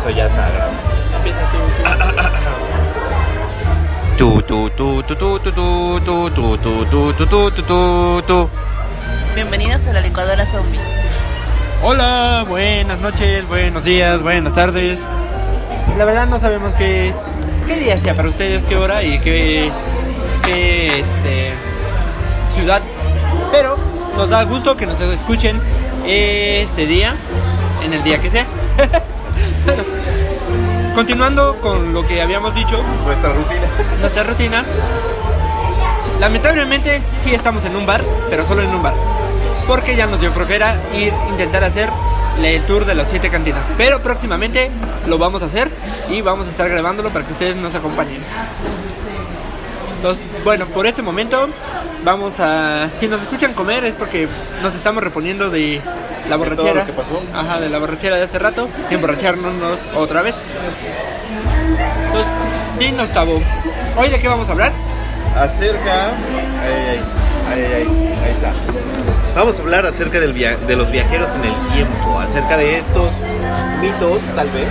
Esto ya está grabado. Empieza tú. Tu, tu, tu, tu, tu, tu, tu, tu, tu, tu, tu, tu, tu, tu, tu, tu. Bienvenidos a la licuadora zombie. Hola, buenas noches, buenos días, buenas tardes. La verdad no sabemos qué, qué día sea para ustedes, qué hora y qué, qué este, ciudad. Pero nos da gusto que nos escuchen este día, en el día que sea. Continuando con lo que habíamos dicho, Nuestra rutina. nuestra rutina. Lamentablemente sí estamos en un bar, pero solo en un bar. Porque ya nos dio flojera ir intentar hacer el tour de las siete cantinas. Pero próximamente lo vamos a hacer y vamos a estar grabándolo para que ustedes nos acompañen. Los- bueno, por este momento vamos a... Si nos escuchan comer es porque nos estamos reponiendo de la borrachera. lo que pasó. Ajá, de la borrachera de hace rato. Y emborracharnos otra vez. Entonces, dinos, Tabo. ¿Hoy de qué vamos a hablar? Acerca. Ay, ay, ay, ay, ahí está. Vamos a hablar acerca del via- de los viajeros en el tiempo, acerca de estos mitos, tal vez,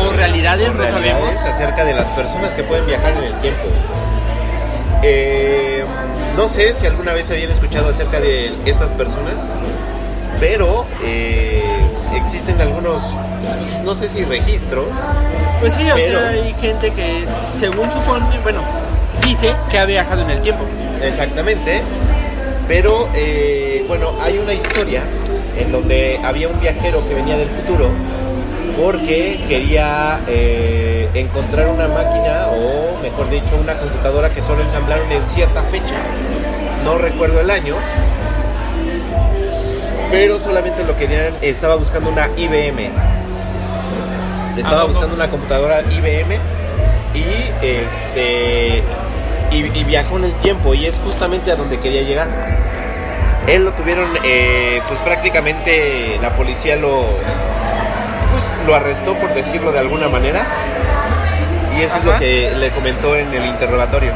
O realidades, o no realidades, sabemos. acerca de las personas que pueden viajar en el tiempo. Eh, no sé si alguna vez habían escuchado acerca de estas personas, pero eh, existen algunos, pues, no sé si registros, Pues sí, o Pero- sea, hay gente que, según supone, bueno, dice que ha viajado en el tiempo. Exactamente. Pero eh, bueno, hay una historia en donde había un viajero que venía del futuro porque quería eh, encontrar una máquina o mejor dicho una computadora que solo ensamblaron en cierta fecha. No recuerdo el año. Pero solamente lo querían, estaba buscando una IBM. Estaba buscando una computadora IBM y este y, y viajó en el tiempo y es justamente a donde quería llegar. Él lo tuvieron, eh, pues prácticamente la policía lo, pues, lo arrestó por decirlo de alguna manera y eso es lo que le comentó en el interrogatorio.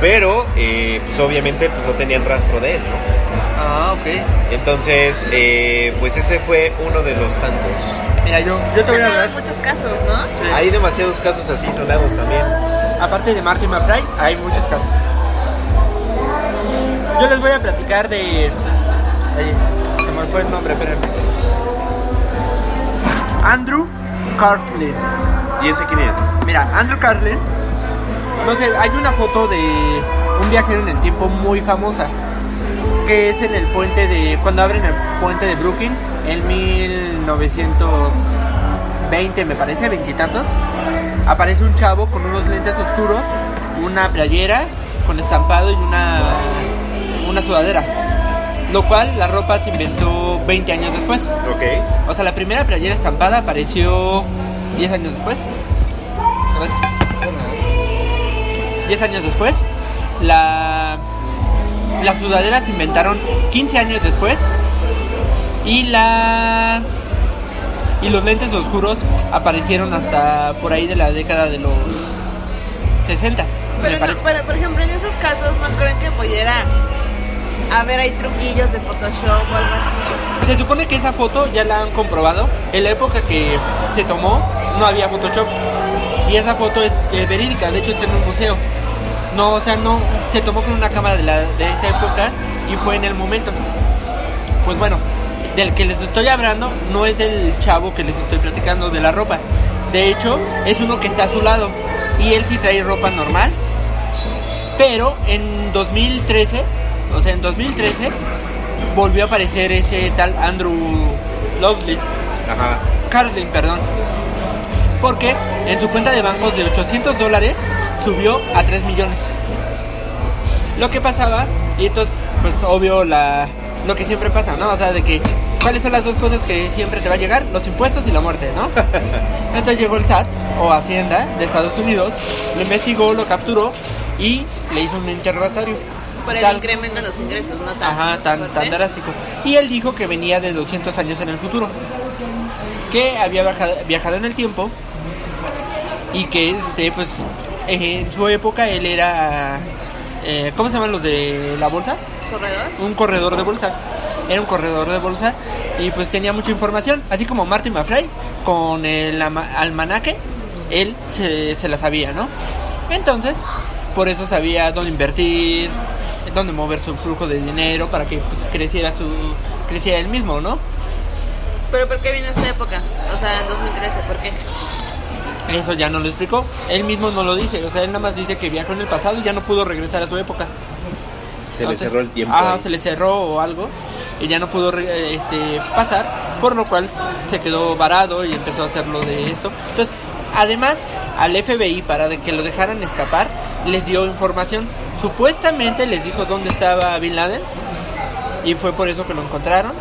Pero, eh, pues obviamente pues no tenían rastro de él, ¿no? Ah, ok. Entonces, eh, pues ese fue uno de los tantos. Mira, yo, yo te voy a hablar. muchos casos, ¿no? Sí. Hay demasiados casos así sonados también. Aparte de Marty McFly, hay muchos casos. Yo les voy a platicar de. Ahí, se me fue el nombre, espérenme. Andrew Cartlin. ¿Y ese quién es? Mira, Andrew Carlin, no sé, hay una foto de un viajero en el tiempo muy famosa, que es en el puente de, cuando abren el puente de Brooklyn, en 1920 me parece, veintitantos, aparece un chavo con unos lentes oscuros, una playera con estampado y una, una sudadera, lo cual la ropa se inventó 20 años después. Ok. O sea, la primera playera estampada apareció 10 años después. Gracias. 10 años después. La, las sudaderas se inventaron 15 años después. Y la. Y los lentes oscuros aparecieron hasta por ahí de la década de los 60. Pero, no, pero, por ejemplo, en esos casos, ¿no creen que pudiera haber ahí truquillos de Photoshop o algo así? Se supone que esa foto ya la han comprobado. En la época que se tomó no había Photoshop. Y esa foto es, eh, verídica, de hecho está en un museo. No, o sea, no se tomó con una cámara de, la, de esa época y fue en el momento. Pues bueno, del que les estoy hablando no es del chavo que les estoy platicando de la ropa. De hecho, es uno que está a su lado. Y él sí trae ropa normal. Pero en 2013, o sea, en 2013, volvió a aparecer ese tal Andrew Lovely, Ajá. Carlin, perdón. Porque en su cuenta de bancos de 800 dólares subió a 3 millones. Lo que pasaba, y entonces, pues obvio, la, lo que siempre pasa, ¿no? O sea, de que, ¿cuáles son las dos cosas que siempre te va a llegar? Los impuestos y la muerte, ¿no? Entonces llegó el SAT, o Hacienda, de Estados Unidos, lo investigó, lo capturó y le hizo un interrogatorio. Por el Tal- incremento en los ingresos, ¿no? Tan Ajá, tan, tan drástico. Y él dijo que venía de 200 años en el futuro. Que había viajado, viajado en el tiempo. Y que, este, pues, en su época él era... eh, ¿Cómo se llaman los de la bolsa? ¿Corredor? Un corredor de bolsa. Era un corredor de bolsa. y pues tenía mucha información, así como Marty McFly con el almanaque, él se, se la sabía, ¿no? Entonces, por eso sabía dónde invertir, dónde mover su flujo de dinero para que pues, creciera su creciera él mismo, ¿no? Pero ¿por qué vino esta época? O sea, en 2013, ¿por qué? Eso ya no lo explicó, él mismo no lo dice, o sea, él nada más dice que viajó en el pasado y ya no pudo regresar a su época. Se le cerró el tiempo. Ah, ahí. se le cerró o algo y ya no pudo re- este, pasar, por lo cual se quedó varado y empezó a hacer lo de esto. Entonces, además, al FBI para que lo dejaran escapar, les dio información. Supuestamente les dijo dónde estaba Bin Laden y fue por eso que lo encontraron.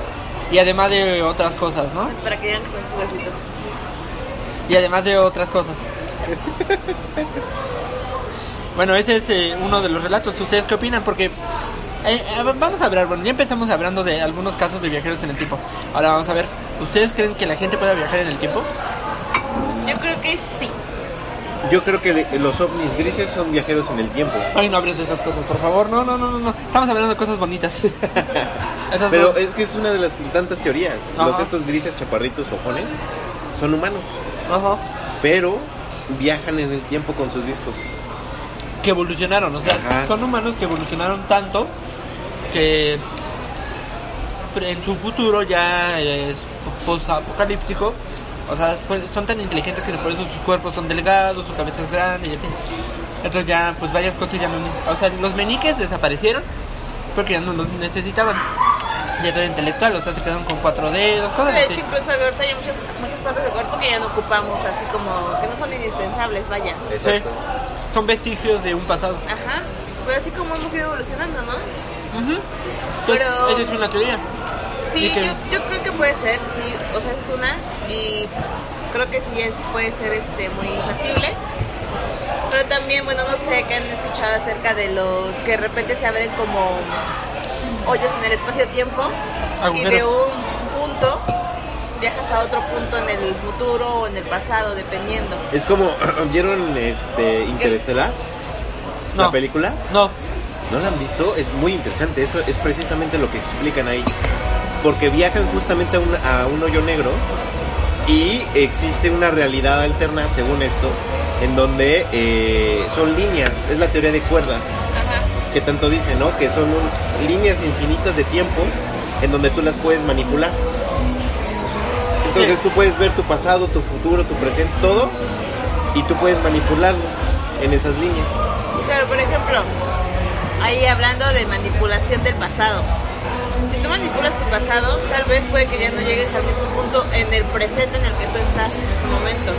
Y además de otras cosas, ¿no? Para que vean que son sus. Y además de otras cosas. Bueno, ese es eh, uno de los relatos. ¿Ustedes qué opinan? Porque eh, eh, vamos a hablar, bueno, ya empezamos hablando de algunos casos de viajeros en el tiempo. Ahora vamos a ver, ¿ustedes creen que la gente pueda viajar en el tiempo? Yo creo que sí. Yo creo que los ovnis grises son viajeros en el tiempo. Ay, no hables de esas cosas, por favor. No, no, no, no, no. Estamos hablando de cosas bonitas. Pero es que es una de las tantas teorías. Ajá. Los estos grises chaparritos ojones son humanos, Ajá. pero viajan en el tiempo con sus discos. que evolucionaron, o sea, Ajá. son humanos que evolucionaron tanto que en su futuro ya es post-apocalíptico, o sea, fue- son tan inteligentes que por eso sus cuerpos son delgados, su cabeza es grande y así. Entonces ya, pues varias cosas ya no... O sea, los meniques desaparecieron porque ya no los necesitaban. Ya todo intelectual, o sea, se quedaron con cuatro dedos, cosas De así. hecho, incluso ahorita hay muchas, muchas partes del cuerpo que ya no ocupamos, así como que no son indispensables, vaya. Sí, son vestigios de un pasado. Ajá. Pues así como hemos ido evolucionando, ¿no? Entonces, Pero- esa es una teoría. Sí, ¿Y qué? yo, yo creo que puede ser, sí, o sea, es una y creo que sí es puede ser este muy factible. Pero también, bueno, no sé, que han escuchado acerca de los que de repente se abren como hoyos en el espacio-tiempo y de un punto viajas a otro punto en el futuro o en el pasado, dependiendo. Es como, ¿vieron este Interestelar? No. ¿La película? No, ¿No la han visto? Es muy interesante. Eso es precisamente lo que explican ahí. Porque viajan justamente a un, a un hoyo negro y existe una realidad alterna, según esto, en donde eh, son líneas. Es la teoría de cuerdas. Que tanto dice, ¿no? Que son un- líneas infinitas de tiempo en donde tú las puedes manipular. Entonces Sí. tú puedes ver tu pasado, tu futuro, tu presente, todo, y tú puedes manipularlo en esas líneas. Claro, por ejemplo, ahí hablando de manipulación del pasado. Si tú manipulas tu pasado, tal vez puede que ya no llegues al mismo punto en el presente en el que tú estás en ese momento.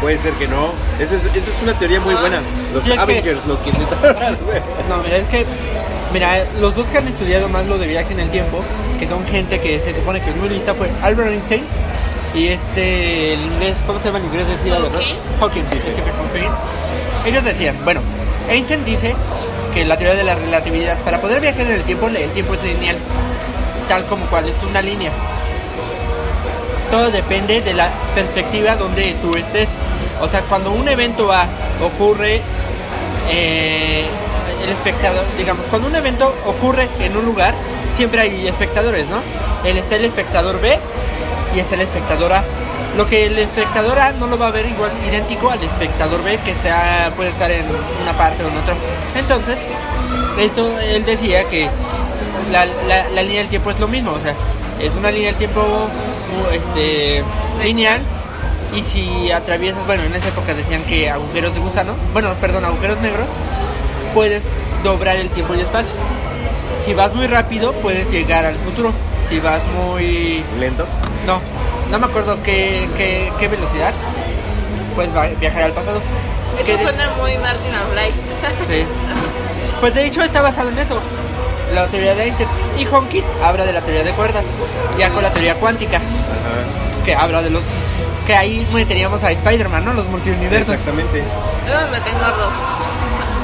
Puede ser que no. Esa es, esa es una teoría muy Ah. buena. Los Sí, es que- Avengers lo que intentaron hacer. no, mira, es que, mira, los dos que han estudiado más lo de viaje en el tiempo, que son gente que se supone que es muy lista, fue Albert Einstein y este, el inglés, ¿cómo se llama el inglés de silla de ruedas? Hawking. Hawking, Stephen Hawking. Ellos decían, bueno, Einstein dice que la teoría de la relatividad, para poder viajar en el tiempo, el tiempo es lineal, tal como cual, es una línea. Todo depende de la perspectiva donde tú estés. O sea, cuando un evento A ocurre, eh, el espectador, digamos, cuando un evento ocurre en un lugar, siempre hay espectadores, ¿no? El, está el espectador B y está el espectador A. Lo que el espectador A no lo va a ver igual idéntico al espectador B que está, puede estar en una parte o en otra. Entonces, esto él decía que la, la- la línea del tiempo es lo mismo, o sea, es una línea del tiempo este, lineal y si atraviesas, bueno, en esa época decían que agujeros de gusano, bueno, perdón, agujeros negros, puedes doblar el tiempo y espacio. Si vas muy rápido, puedes llegar al futuro. Si vas muy... Lento. No, no me acuerdo qué, qué, qué velocidad, puedes va- viajar al pasado. Eso de- suena muy Martin McFly. Sí. Pues de hecho está basado en eso. La teoría de Einstein. Y Hawkins habla de la teoría de cuerdas. Ya con la teoría cuántica. Ajá. Que habla de los. Que ahí meteríamos a Spider-Man, ¿no? Los multiuniversos. Exactamente. Esos me tengo gordos.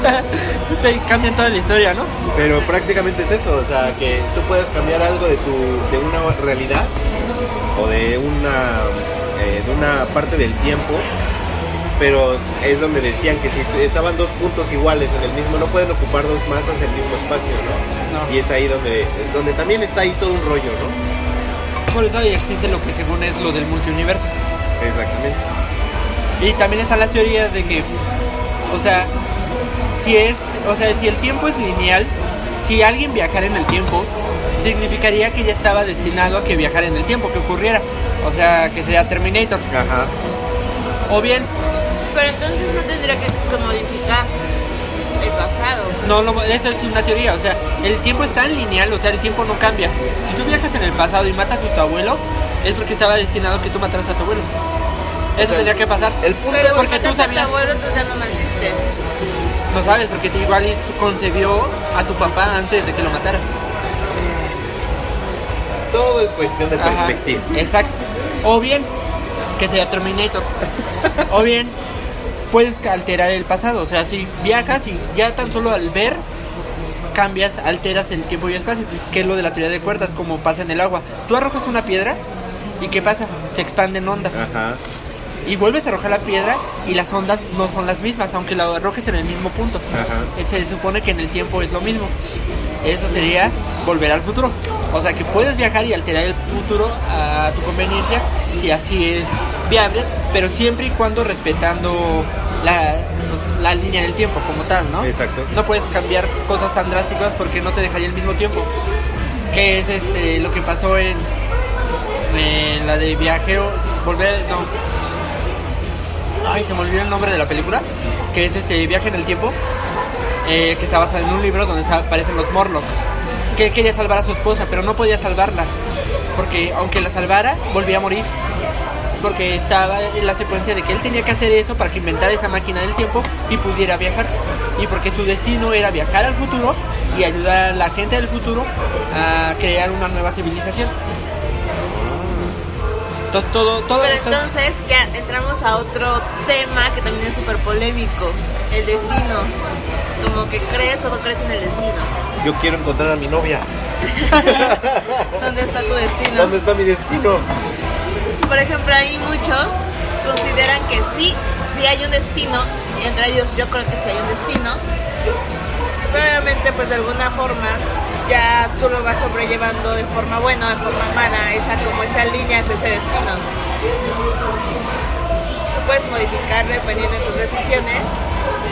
Te cambian toda la historia, ¿no? Pero prácticamente es eso, o sea, que tú puedes cambiar algo de tu de una realidad o de una eh, de una parte del tiempo, pero es donde decían que si estaban dos puntos iguales en el mismo, no pueden ocupar dos masas el mismo espacio, ¿no? No. Y es ahí donde donde también está ahí todo un rollo, ¿no? Por eso existe lo que según es lo del multiuniverso. Exactamente. Y también están las teorías de que, o sea, si es, o sea, si el tiempo es lineal, si alguien viajara en el tiempo, significaría que ya estaba destinado a que viajara en el tiempo, que ocurriera. O sea, que sería Terminator. Ajá. O bien, Pero entonces no tendría que, modificar el pasado. no, no, esto es una teoría, o sea, el tiempo es tan lineal, o sea, el tiempo no cambia. Si tú viajas en el pasado y matas a tu abuelo, es porque estaba destinado a que tú mataras a tu abuelo. Eso sea, tendría que pasar. el punto Pero porque si tú mataste a sabías- tu abuelo, entonces ya no naciste. No sabes, porque te igual y tú concebió a tu papá antes de que lo mataras. Todo es cuestión de Ajá, perspectiva. Exacto. O bien, que sea Terminator. o bien, puedes alterar el pasado. O sea, si viajas y ya tan solo al ver, cambias, alteras el tiempo y espacio. Que es lo de la teoría de cuerdas, como pasa en el agua. Tú arrojas una piedra y ¿qué pasa? Se expanden ondas. Ajá. Y vuelves a arrojar la piedra y las ondas no son las mismas, aunque la arrojes en el mismo punto. Ajá. Eh, Se supone que en el tiempo es lo mismo. Eso sería volver al futuro. O sea que puedes viajar y alterar el futuro a tu conveniencia si así es viable, pero siempre y cuando respetando la, pues, la línea del tiempo como tal, ¿no? Exacto. No puedes cambiar cosas tan drásticas porque no te dejaría el mismo tiempo. Que es este lo que pasó en, en la de viajero, volver, no. Ay, se me olvidó el nombre de la película, que es este viaje en el tiempo, eh, que está basada en un libro donde aparecen los Morlock. Que él quería salvar a su esposa, pero no podía salvarla, porque aunque la salvara, volvía a morir. Porque estaba en la secuencia de que él tenía que hacer eso para que inventara esa máquina del tiempo y pudiera viajar. Y porque su destino era viajar al futuro y ayudar a la gente del futuro a crear una nueva civilización. Entonces todo, todo Pero entonces ya entramos a otro tema que también es súper polémico, el destino. Como que crees o no crees en el destino. Yo quiero encontrar a mi novia. ¿Dónde está tu destino? ¿Dónde está mi destino? Por ejemplo, hay muchos consideran que sí, sí hay un destino, y entre ellos yo creo que sí hay un destino. Pero obviamente pues de alguna forma ya tú lo vas sobrellevando de forma buena o de forma mala, esa como esa línea es ese destino. Tú puedes modificar dependiendo de tus decisiones,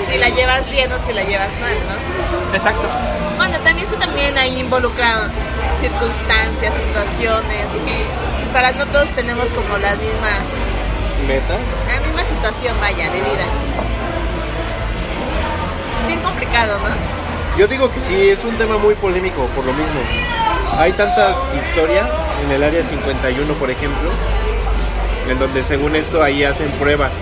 si la llevas bien o si la llevas mal, ¿no? Exacto. Bueno, también eso también ahí involucra circunstancias, situaciones. Para no todos tenemos como las mismas, ¿Meta? la misma situación, vaya, de vida. Es bien complicado, ¿no? Yo digo que sí, es un tema muy polémico por lo mismo. Hay tantas historias en el área 51, por ejemplo, en donde según esto ahí hacen pruebas.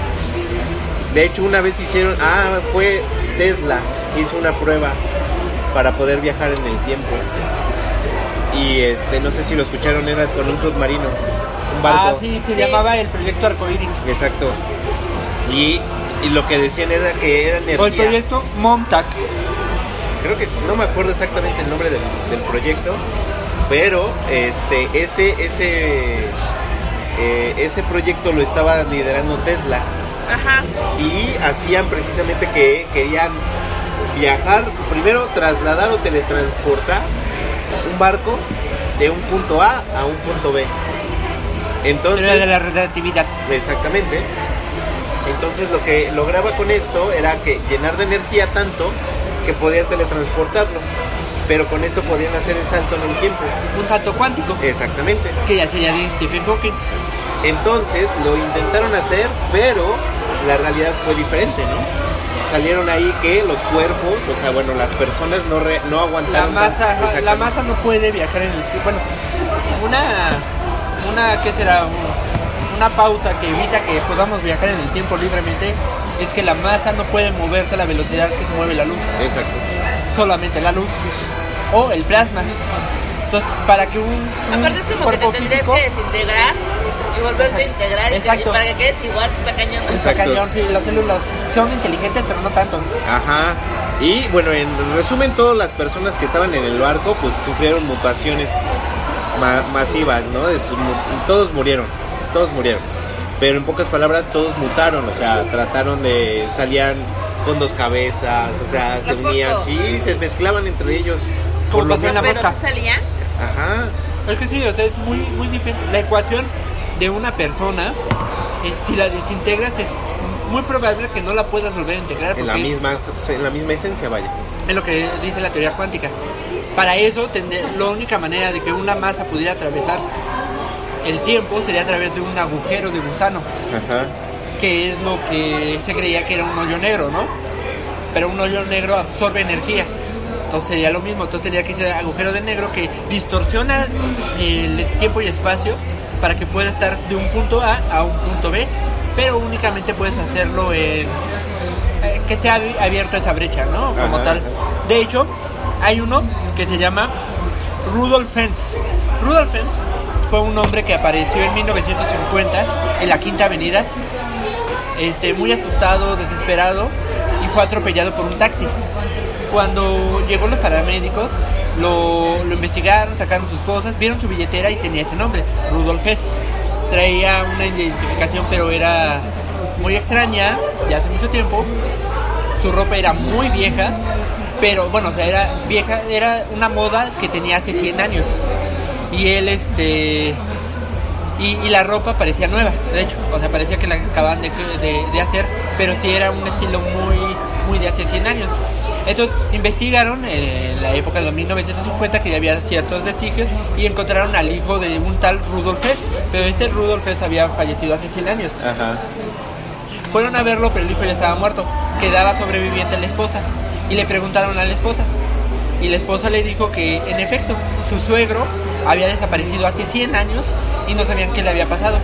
De hecho, una vez hicieron, ah, fue Tesla, hizo una prueba para poder viajar en el tiempo. Y este, no sé si lo escucharon, era con un submarino, un barco. Ah, sí, se Sí. llamaba el proyecto Arcoiris. Exacto. Y, y lo que decían era que era energía. O el proyecto Montauk. creo que no me acuerdo exactamente el nombre del, del proyecto, pero este ese ese eh, ese proyecto lo estaba liderando Tesla Ajá. y hacían precisamente que querían viajar, primero trasladar o teletransportar un barco de un punto A a un punto B. Entonces, de la relatividad. Exactamente. Entonces lo que lograba con esto era que llenar de energía tanto que podían teletransportarlo. Pero con esto podían hacer el salto en el tiempo. Un salto cuántico. Exactamente. Que ya sería de Stephen Hawking. Entonces lo intentaron hacer, pero la realidad fue diferente, ¿no? Salieron ahí que los cuerpos, o sea, bueno, las personas no, re- no La aguantaron. tan- masa, la masa no puede viajar en el tiempo. Bueno, una, una, ¿qué será? Un- Una pauta que evita que podamos viajar en el tiempo libremente es que la masa no puede moverse a la velocidad que se mueve la luz. Exacto. Solamente la luz o el plasma. Entonces, para que un, un Aparte es como que te tendrías físico- que desintegrar y volverte a integrar y que- Exacto. para que quedes igual, pues está cañón. Está cañón, sí, las células son inteligentes, pero no tanto. Ajá. Y bueno, en resumen, todas las personas que estaban en el barco, pues sufrieron mutaciones ma- masivas, ¿no? De sus mu- todos murieron, todos murieron. Pero en pocas palabras, todos mutaron, o sea, trataron de, salían con dos cabezas, o sea, se unían, sí, se mezclaban entre ellos. Por lo pasó en que, la Pero mosca. sí salía. ajá, Es que sí, o sea, es muy, muy diferente. La ecuación de una persona, eh, si la desintegras, es muy probable que no la puedas volver a integrar. En la misma, en la misma esencia, vaya. Es lo que dice la teoría cuántica. Para eso, tener, la única manera de que una masa pudiera atravesar el tiempo sería a través de un agujero de gusano, Ajá. que es lo que se creía que era un hoyo negro, ¿no? Pero un hoyo negro absorbe energía. Entonces sería lo mismo, entonces sería que ese agujero de negro que distorsiona el tiempo y espacio para que pueda estar de un punto A a un punto B, pero únicamente puedes hacerlo en eh, que esté abi- abierto esa brecha, ¿no? Como Ajá, tal. ajá. De hecho, hay uno que se llama Rudolf Fens. Rudolf Fens fue un hombre que apareció en 1950 en la Quinta Avenida, este, muy asustado, desesperado, y fue atropellado por un taxi. Cuando llegó los paramédicos, lo, investigaron, sacaron sus cosas, vieron su billetera y tenía ese nombre, Rudolf Hess. Traía una identificación, pero era muy extraña, de hace mucho tiempo. Su ropa era muy vieja, pero bueno, o sea, era vieja, era una moda que tenía hace 100 años. Y él, este. Y, y la ropa parecía nueva, de hecho, o sea, parecía que la acababan de, de- de hacer, pero sí era un estilo muy, muy de hace 100 años. Entonces investigaron en la época de los 1950 que ya había ciertos vestigios y encontraron al hijo de un tal Rudolf Hess, pero este Rudolf Hess había fallecido hace 100 años. Ajá. Fueron a verlo, pero el hijo ya estaba muerto. Quedaba sobreviviente la esposa. Y le preguntaron a la esposa. Y la esposa le dijo que, en efecto, su suegro había desaparecido hace 100 años y no sabían qué le había pasado.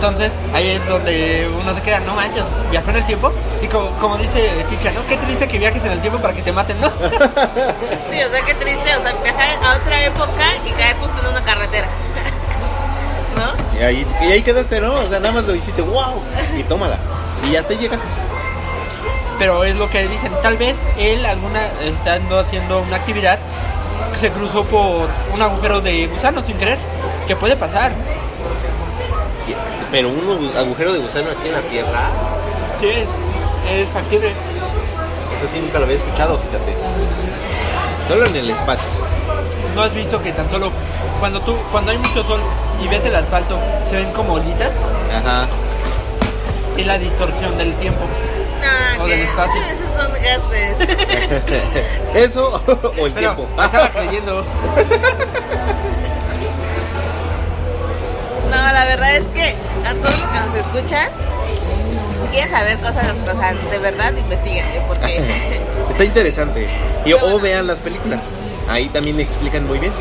Entonces, ahí es donde uno se queda, no manches, viajó en el tiempo. Y como, como dice Ticha, ¿no? Qué triste que viajes en el tiempo para que te maten, ¿no? Sí, o sea, qué triste, o sea, viajar a otra época y caer justo en una carretera. ¿No? Y ahí, y ahí quedaste, ¿no? O sea, nada más lo hiciste, wow, y tómala. Y hasta ahí llegaste. pero es lo que dicen. Tal vez él, alguna, estando haciendo una actividad, se cruzó por un agujero de gusano sin querer. Que puede pasar. Pero un agu- agujero de gusano aquí en la Tierra, Sí, es, es factible. eso sí nunca lo había escuchado, fíjate. Solo en el espacio. ¿No has visto que tan solo cuando tú cuando hay mucho sol y ves el asfalto se ven como olitas? Ajá. Es la distorsión del tiempo. No, O del espacio. esos son gases. Eso o el Pero tiempo. estaba creyendo. No, la verdad es que a todos los que nos escuchan, si quieren saber cosas, sea, de verdad, investiguen, porque Está interesante. Y o vean las películas. Ahí también explican muy bien.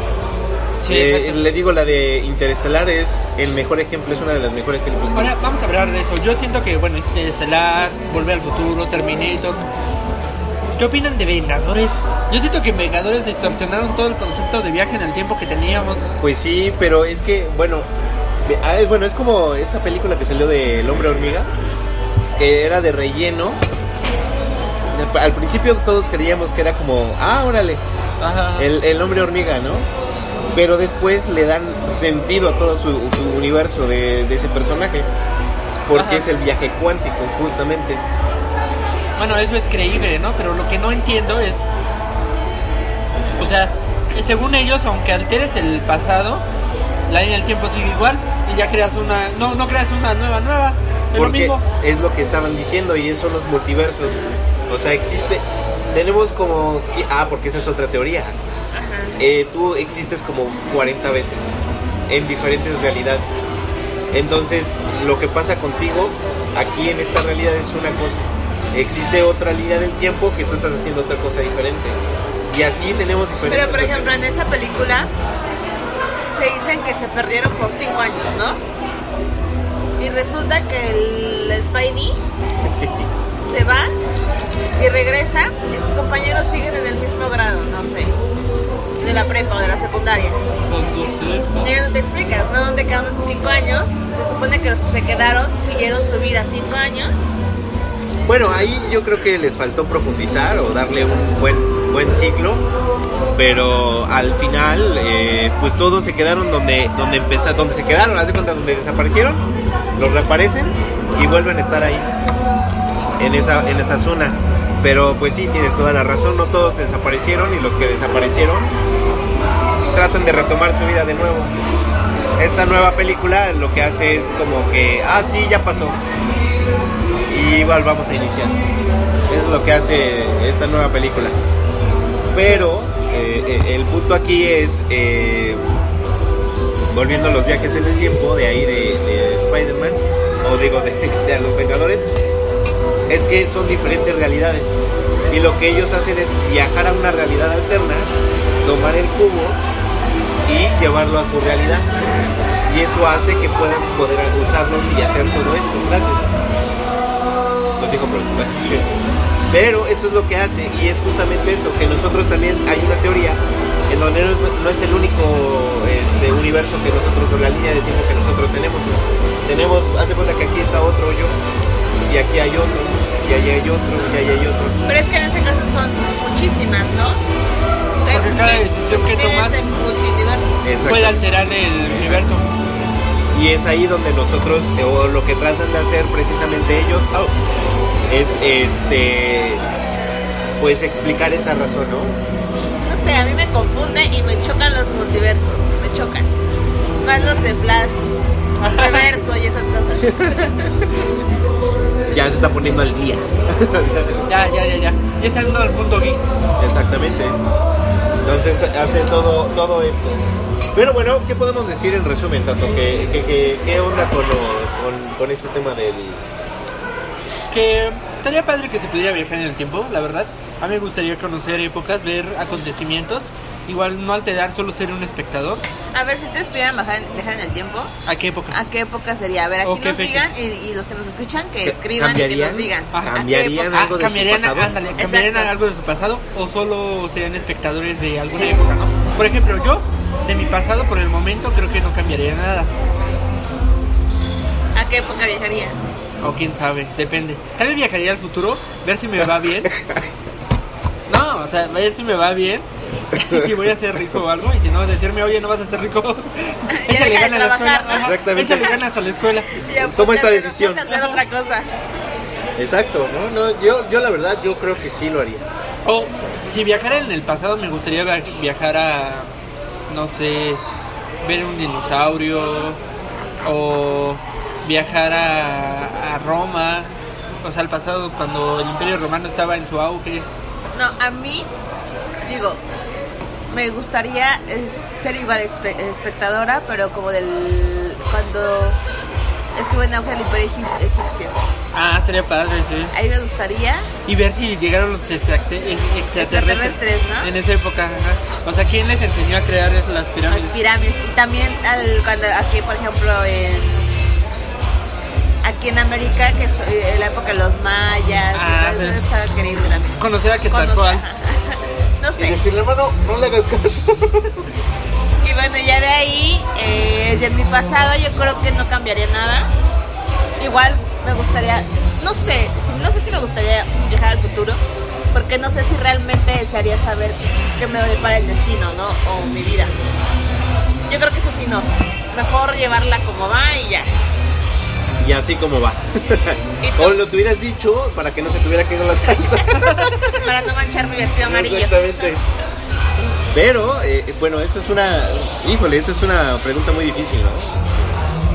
Sí, Eh, le digo, la de Interestelar es el mejor ejemplo, es una de las mejores películas. que Ahora vamos a hablar de eso. Yo siento que, bueno, Interestelar, Volver al Futuro, Terminator. ¿Qué opinan de Vengadores? Yo siento que Vengadores distorsionaron todo el concepto de viaje en el tiempo que teníamos. Pues sí, pero es que, bueno, ah, es- bueno, es como esta película que salió de El Hombre Hormiga, que era de relleno. Al principio todos creíamos que era como, ah, órale, Ajá. el, el Hombre Hormiga, ¿no? Pero después le dan sentido a todo su, su universo de, de ese personaje, porque Ajá. es el viaje cuántico, justamente. Bueno, eso es creíble, ¿no? Pero lo que no entiendo es. O sea, según ellos, aunque alteres el pasado, la línea del tiempo sigue igual y ya creas una. No, no creas una nueva, nueva. Es lo mismo. es lo que estaban diciendo y son los multiversos. O sea, existe. Tenemos como. que- Ah, porque esa es otra teoría. Eh, tú existes como 40 veces en diferentes realidades. Entonces, lo que pasa contigo aquí en esta realidad es una cosa. Existe otra línea del tiempo que tú estás haciendo otra cosa diferente. Y así tenemos diferentes. Pero por ejemplo, en esa película te dicen que se perdieron por cinco años, ¿no? Y resulta que el Spidey se va y regresa y sus compañeros siguen en el mismo grado, no sé, de la prepa o de la secundaria. Y ya no te explicas, ¿no? ¿Dónde quedaron esos cinco años? Se supone que los que se quedaron siguieron su vida cinco años. Bueno, ahí yo creo que les faltó profundizar o darle un buen, buen ciclo. Pero al final, eh, pues todos se quedaron donde, donde empezaron, donde se quedaron, haz de cuenta, donde desaparecieron, los reaparecen y vuelven a estar ahí, en esa, en esa zona. Pero pues sí, tienes toda la razón, no todos desaparecieron y los que desaparecieron, tratan de retomar su vida de nuevo. Esta nueva película lo que hace es como que, ah, sí, ya pasó. Y igual vamos a iniciar. Es lo que hace esta nueva película. Pero eh, eh, el punto aquí es, eh, volviendo a los viajes en el tiempo, de ahí de, de Spider-Man, o digo, de, de los Vengadores, es que son diferentes realidades. Y lo que ellos hacen es viajar a una realidad alterna, tomar el cubo y llevarlo a su realidad. Y eso hace que puedan poder usarlos y hacer todo esto. Gracias. Lo dijo por. Pero eso es lo que hace y es justamente eso, que nosotros también hay una teoría en donde no es, no es el único este, universo que nosotros, o la línea de tiempo que nosotros tenemos. Tenemos, haz de cuenta que aquí está otro yo, y aquí hay otro, y allá hay otro, y allá hay otro. Pero es que en ese caso son muchísimas, ¿no? Porque cada decisión que tomas-. Puede alterar el universo. Y es ahí donde nosotros, eh, o lo que tratan de hacer precisamente ellos, au, es este, pues explicar esa razón, ¿no? No sé, a mí me confunde y me chocan los multiversos. Me chocan. Más los de Flash, reverso y esas cosas. Ya se está poniendo al día. Ya, ya, ya, ya. Ya está yendo al punto geek. Exactamente. Entonces hace todo, todo esto. Pero bueno, ¿qué podemos decir en resumen, tanto que, que, que- qué onda con, lo- con, con este tema del... Que estaría padre que se pudiera viajar en el tiempo, la verdad. A mí me gustaría conocer épocas, ver acontecimientos. Igual no alterar, solo ser un espectador. A ver, si ustedes pudieran bajar- viajar en el tiempo, ¿A qué época? ¿a qué época sería? A ver, aquí ¿O qué nos fecha? digan y, y los que nos escuchan que ¿Qué- escriban y que cambiarían? nos digan. ¿A qué cambiarían época? algo de su cambiarían, pasado? ándale, ¿cambiarían Exacto. algo de su pasado o solo serían espectadores de alguna época, no? Por ejemplo, yo, de mi pasado, por el momento, creo que no cambiaría nada. ¿A qué época viajarías? O quién sabe, depende. Tal vez viajaría al futuro, ver si me va bien. No, o sea, ver si me va bien. Si voy a ser rico o algo. Y si no, decirme, oye, no vas a ser rico. Ya Échale ganas a la escuela. Exactamente. Échale ganas a la escuela. Ya, Toma esta decisión. hacer otra cosa. Exacto, ¿no? no yo, yo la verdad, yo creo que sí lo haría. O si viajara en el pasado, me gustaría via- viajar a, no sé, ver un dinosaurio. O viajar a, a Roma. O sea, al pasado, cuando el Imperio Romano estaba en su auge. No, a mí, digo, me gustaría ser igual espe- espectadora, pero como del. cuando estuve en auge el Imperio egip- egipcio. Ah, sería padre, sí. Ahí me gustaría. Y ver si llegaron los extraterrestres, Extraterrestres, ¿no? en esa época. ajá. O sea, ¿quién les enseñó a crear las Las pirámides? pirámides y también al, cuando aquí por ejemplo en aquí en América que estoy, en la época de los mayas Ah, y sí. eso está increíble también. Conocer a ajá. no Y sé. decirle, hermano, no le hagas caso. y bueno ya de ahí eh, de mi pasado yo creo que no cambiaría nada. Igual me gustaría no sé no sé si me gustaría viajar al futuro porque no sé si realmente desearía saber qué me depara el destino no o mi vida. Yo creo que eso sí no. Mejor llevarla como va y ya Y así como va. O lo tuvieras dicho para que no se tuviera que ir a la salsa. para no manchar mi vestido amarillo. Exactamente. Pero, eh, bueno, eso es una. Híjole, esa es una pregunta muy difícil, ¿no?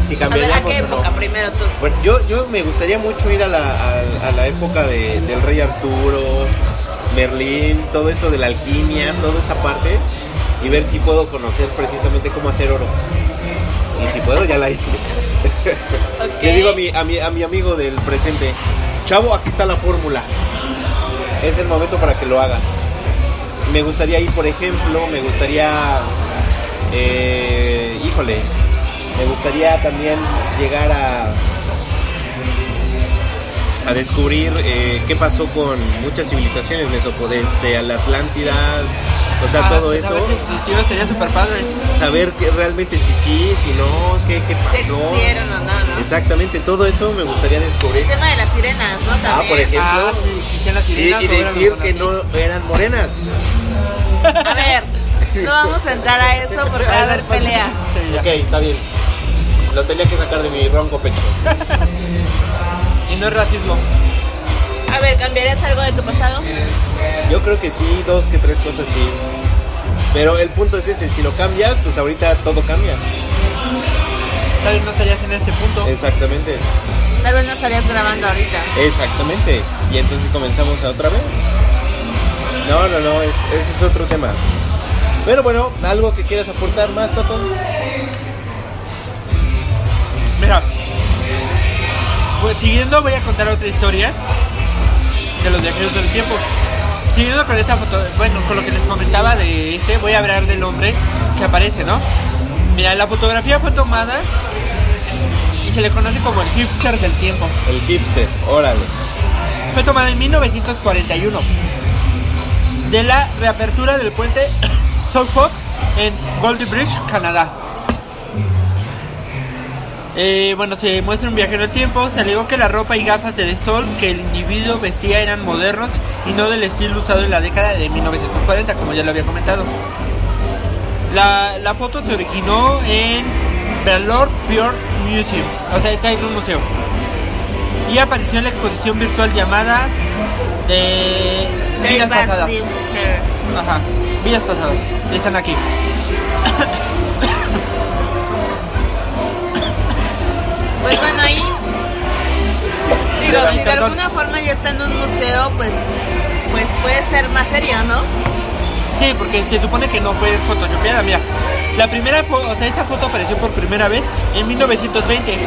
Si A ver, ¿a cambiaríamos qué no. época primero tú? Bueno, yo, yo me gustaría mucho ir a la, a, a la época de- del rey Arturo, Merlín, todo eso de la alquimia, toda esa parte, y ver si puedo conocer precisamente cómo hacer oro. Y si puedo, ya la hice. Le digo a mi, a, mi, a mi amigo del presente, chavo, aquí está la fórmula. Es el momento para que lo haga. Me gustaría ir, por ejemplo, me gustaría, eh, híjole, me gustaría también llegar a a descubrir eh, qué pasó con muchas civilizaciones mesopotámicas, desde la Atlántida, o sea, Ah, todo sí, eso, saber si existió, estaría súper padre. saber que realmente si sí, si no, qué, qué Si pasó. o no, ¿no? Exactamente, todo eso me gustaría descubrir. El tema de las sirenas, ¿no? También. Ah, por ejemplo. Ah, sí, existían las Y, sirenas, decir que no eran morenas. A ver, no vamos a entrar a eso porque va a haber pelea. Ok, está bien. Lo tenía que sacar de mi ronco pecho. Y no es racismo. A ver, ¿cambiarías algo de tu pasado? Yo creo que sí, dos que tres cosas sí. Pero el punto es ese, si lo cambias, pues ahorita todo cambia. Tal vez no estarías en este punto. Exactamente, Tal vez no estarías grabando ahorita. exactamente. Y entonces comenzamos a otra vez. No, no, no, es- ese es otro tema. Pero bueno, algo que quieras aportar más, Tato. Mira, pues siguiendo voy a contar otra historia de los viajeros del tiempo. Siguiendo con esta foto, bueno, con lo que les comentaba de este, voy a hablar del hombre que aparece, ¿no? Mira, la fotografía fue tomada y se le conoce como el hipster del tiempo. El hipster, órale. Fue tomada en 1941 de la reapertura del puente South Fox en Goldie Bridge, Canadá. Eh, bueno, se muestra un viajero del tiempo. Se alegó que la ropa y gafas de sol que el individuo vestía eran modernos y no del estilo usado en la década de 1940, como ya lo había comentado. La, la foto se originó en Valor Pure Museum, o sea, está en un museo. Y apareció en la exposición virtual llamada de Vidas Pasadas. Ajá, vidas pasadas. Están aquí. Pues bueno, ahí. Digo, si de alguna forma ya está en un museo, pues, pues puede ser más serio, ¿no? Sí, porque se supone que no fue photoshopeada. Mira, la primera foto, o sea, esta foto apareció por primera vez en 1920.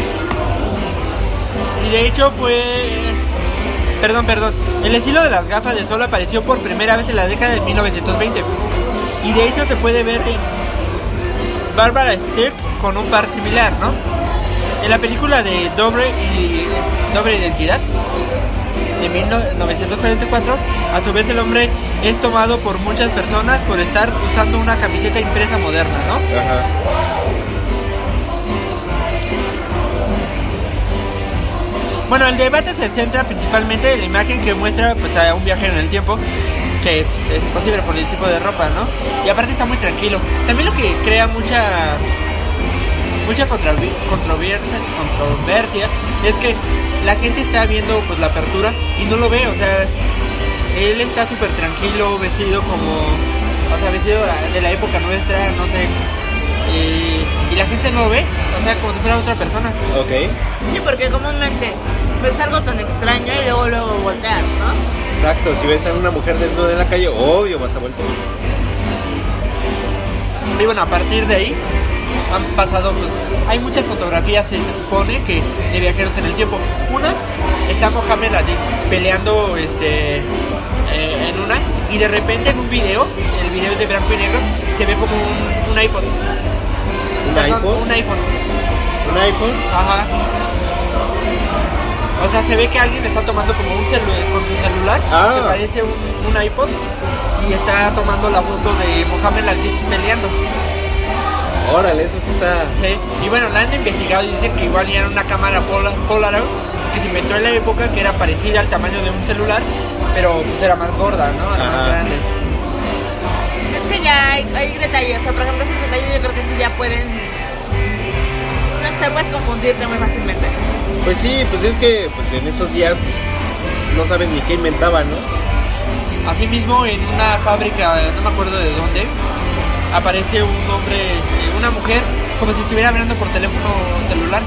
Y de hecho fue. Perdón, perdón. El estilo de las gafas de sol apareció por primera vez en la década de 1920. Y de hecho se puede ver en Barbara Stick con un par similar, ¿no? En la película de Doble y Doble Identidad de 1944, a su vez el hombre es tomado por muchas personas por estar usando una camiseta impresa moderna, ¿no? Ajá. Bueno, el debate se centra principalmente en la imagen que muestra pues, a un viajero en el tiempo, que es imposible por el tipo de ropa, ¿no? Y aparte está muy tranquilo. También lo que crea mucha mucha controversia, controversia es que la gente está viendo pues la apertura y no lo ve, o sea, él está súper tranquilo, vestido como, o sea, vestido de la época nuestra, no sé, y, y la gente no lo ve, o sea, como si fuera otra persona. Ok. Sí, porque comúnmente ves algo tan extraño y luego luego volteas, ¿no? Exacto, si ves a una mujer desnuda en la calle, obvio vas a voltear. Y bueno, a partir de ahí han pasado, pues, hay muchas fotografías, se supone, que de viajeros en el tiempo. Una, está Mohamed Ali peleando este, eh, en una, y de repente en un video, el video es de blanco y negro, se ve como un, un iPod. ¿Un Perdón, iPod? Un iPhone. ¿Un iPhone? Ajá. O sea, se ve que alguien está tomando como un celular con su celular, Ah. que parece un, un iPod, y está tomando la foto de Mohamed Ali peleando. Órale, eso sí está. Sí, y bueno, la han investigado y dicen que igual era una cámara Pola- Polaroid que se inventó en la época que era parecida al tamaño de un celular, pero pues era más gorda, ¿no? Era más grande. Es que ya hay, hay detalles, o sea, por ejemplo, esos detalles yo creo que sí ya pueden. No sé, puedes confundirte muy fácilmente. Pues sí, pues es que pues en esos días pues, no saben ni qué inventaban, ¿no? Asimismo, en una fábrica, no me acuerdo de dónde, aparece un hombre, este, una mujer, como si estuviera hablando por teléfono celular.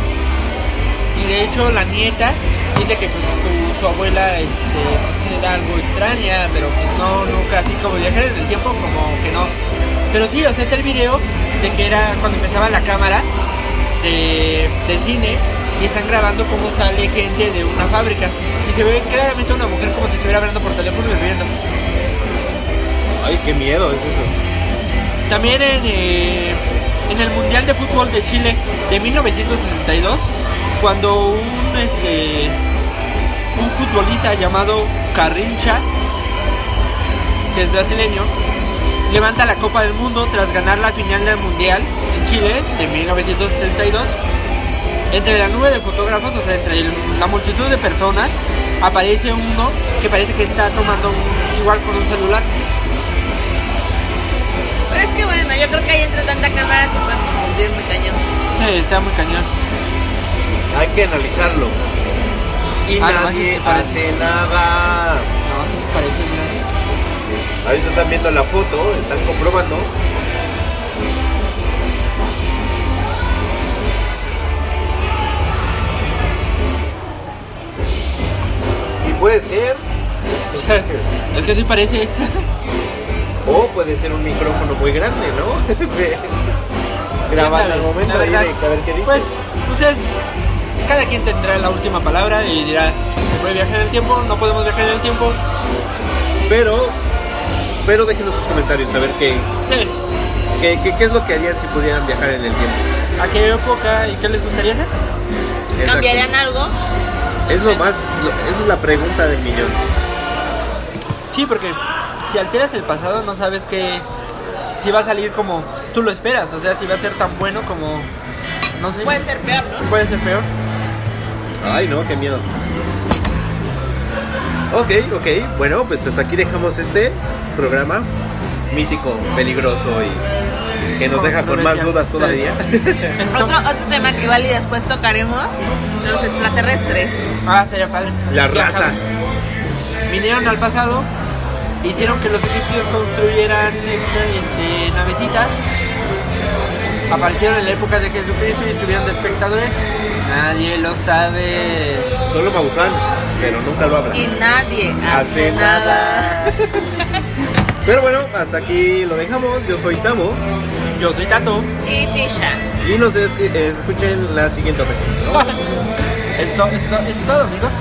Y de hecho, la nieta dice que pues, su, su abuela este, era algo extraña, pero pues no, nunca así como viajar en el tiempo, como que no. Pero sí, o sea, está el video de que era cuando empezaba la cámara de, de cine y están grabando cómo sale gente de una fábrica. Y se ve claramente una mujer como si estuviera hablando por teléfono y riendo. Ay, qué miedo es eso. También en, eh, en el Mundial de Fútbol de Chile de 1962, cuando un, este, un futbolista llamado Carrincha, que es brasileño, levanta la Copa del Mundo tras ganar la final del Mundial en Chile de 1972, entre la nube de fotógrafos, o sea, entre la multitud de personas, aparece uno que parece que está tomando un- igual con un celular. Es que bueno, yo creo que ahí entre tanta cámara se pueden confundir muy cañón. Sí, está muy cañón. Hay que analizarlo. Y Ah, nadie hace nada. No, sí se parece, mira. Ahorita están viendo la foto, están comprobando. Y puede ser, Es que sí parece. o puede ser un micrófono muy grande, ¿no? Sí. Grabando al momento ahí de a ver qué dice. Pues, ustedes, cada quien tendrá la última palabra y dirá, ¿se puede viajar en el tiempo? ¿No podemos viajar en el tiempo? Pero, pero déjenos sus comentarios, a ver qué, Sí. qué, qué, qué es lo que harían si pudieran viajar en el tiempo. ¿A qué época y qué les gustaría hacer? Exacto. ¿Cambiarían algo? Es lo más, lo- esa es la pregunta del millón. Sí, porque si alteras el pasado no sabes que si va a salir como tú lo esperas, o sea, si va a ser tan bueno como no sé, Puede ser peor, ¿no? puede ser peor. Ay, no, qué miedo. Ok, ok. Bueno, pues hasta aquí dejamos este programa mítico, peligroso y que nos deja con más dudas todavía. Otro, otro tema que igual y después tocaremos, los extraterrestres. ah, sería padre. Las razas. Vinieron al pasado, hicieron que los egipcios construyeran este, navecitas. Aparecieron en la época de Jesucristo y estuvieron de espectadores. Nadie lo sabe. Solo Maussan, pero nunca lo habla. Y nadie hace, Hace nada. Pero bueno, hasta aquí lo dejamos. Yo soy Tavo Yo soy Tato. Y Tisha. y nos es- escuchen la siguiente ocasión. ¿no? esto, esto, es todo, amigos.